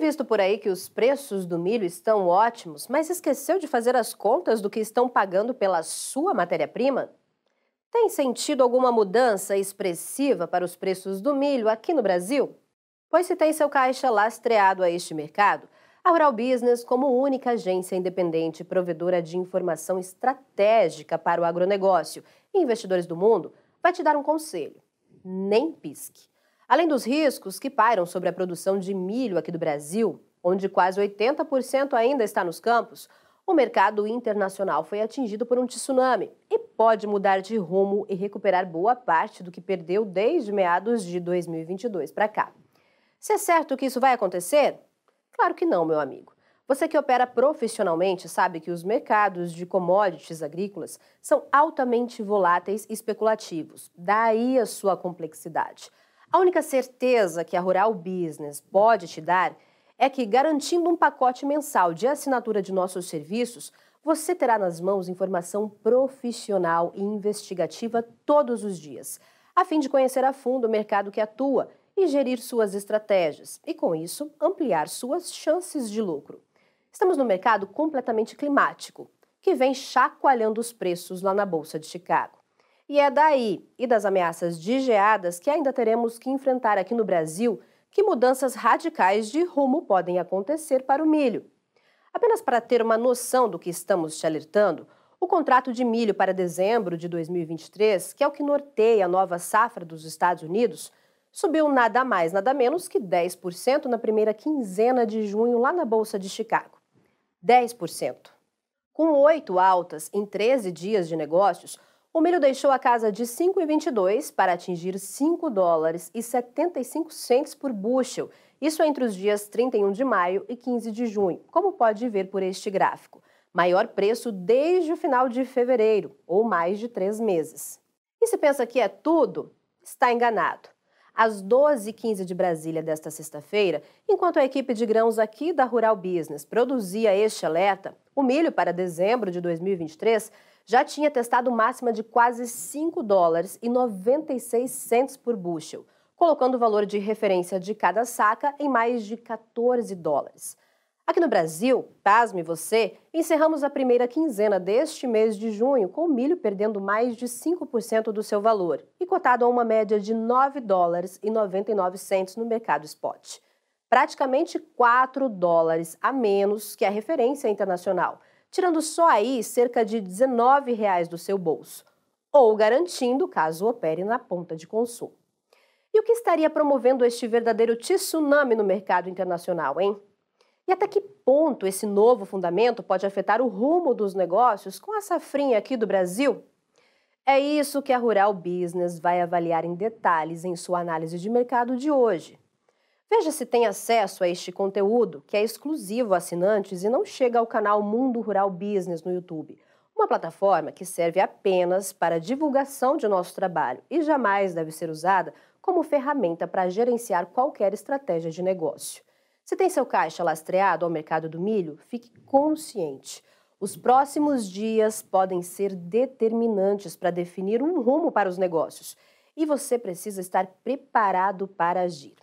visto por aí que os preços do milho estão ótimos, mas esqueceu de fazer as contas do que estão pagando pela sua matéria-prima? Tem sentido alguma mudança expressiva para os preços do milho aqui no Brasil? Pois se tem seu caixa lastreado a este mercado, a Rural Business, como única agência independente provedora de informação estratégica para o agronegócio e investidores do mundo, vai te dar um conselho: nem pisque. Além dos riscos que pairam sobre a produção de milho aqui do Brasil, onde quase 80% ainda está nos campos, o mercado internacional foi atingido por um tsunami e pode mudar de rumo e recuperar boa parte do que perdeu desde meados de 2022 para cá. Se é certo que isso vai acontecer? Claro que não, meu amigo. Você que opera profissionalmente sabe que os mercados de commodities agrícolas são altamente voláteis e especulativos, daí a sua complexidade. A única certeza que a Rural Business pode te dar é que, garantindo um pacote mensal de assinatura de nossos serviços, você terá nas mãos informação profissional e investigativa todos os dias, a fim de conhecer a fundo o mercado que atua e gerir suas estratégias, e com isso ampliar suas chances de lucro. Estamos no mercado completamente climático, que vem chacoalhando os preços lá na Bolsa de Chicago. E é daí e das ameaças de geadas que ainda teremos que enfrentar aqui no Brasil que mudanças radicais de rumo podem acontecer para o milho. Apenas para ter uma noção do que estamos te alertando, o contrato de milho para dezembro de 2023, que é o que norteia a nova safra dos Estados Unidos, subiu nada mais, nada menos que 10% na primeira quinzena de junho lá na Bolsa de Chicago. 10%. Com oito altas em 13 dias de negócios, o milho deixou a casa de 5,22 para atingir 5 dólares e 75 centes por bushel, isso entre os dias 31 de maio e 15 de junho, como pode ver por este gráfico. Maior preço desde o final de fevereiro, ou mais de três meses. E se pensa que é tudo, está enganado. Às 12h15 de Brasília desta sexta-feira, enquanto a equipe de grãos aqui da Rural Business produzia este alerta, o milho para dezembro de 2023 já tinha testado máxima de quase 5 dólares e 96 centes por bushel, colocando o valor de referência de cada saca em mais de 14 dólares. Aqui no Brasil, pasme você, encerramos a primeira quinzena deste mês de junho com o milho perdendo mais de 5% do seu valor e cotado a uma média de 9 dólares e 99 centes no mercado spot. Praticamente 4 dólares a menos que a referência internacional, tirando só aí cerca de R$ reais do seu bolso, ou garantindo caso opere na ponta de consumo. E o que estaria promovendo este verdadeiro tsunami no mercado internacional, hein? E até que ponto esse novo fundamento pode afetar o rumo dos negócios com a safrinha aqui do Brasil? É isso que a Rural Business vai avaliar em detalhes em sua análise de mercado de hoje. Veja se tem acesso a este conteúdo, que é exclusivo a assinantes e não chega ao canal Mundo Rural Business no YouTube, uma plataforma que serve apenas para a divulgação de nosso trabalho e jamais deve ser usada como ferramenta para gerenciar qualquer estratégia de negócio. Se tem seu caixa lastreado ao mercado do milho, fique consciente. Os próximos dias podem ser determinantes para definir um rumo para os negócios e você precisa estar preparado para agir.